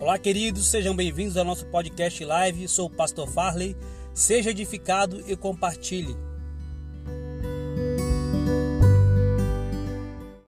Olá, queridos, sejam bem-vindos ao nosso podcast live. Sou o pastor Farley. Seja edificado e compartilhe.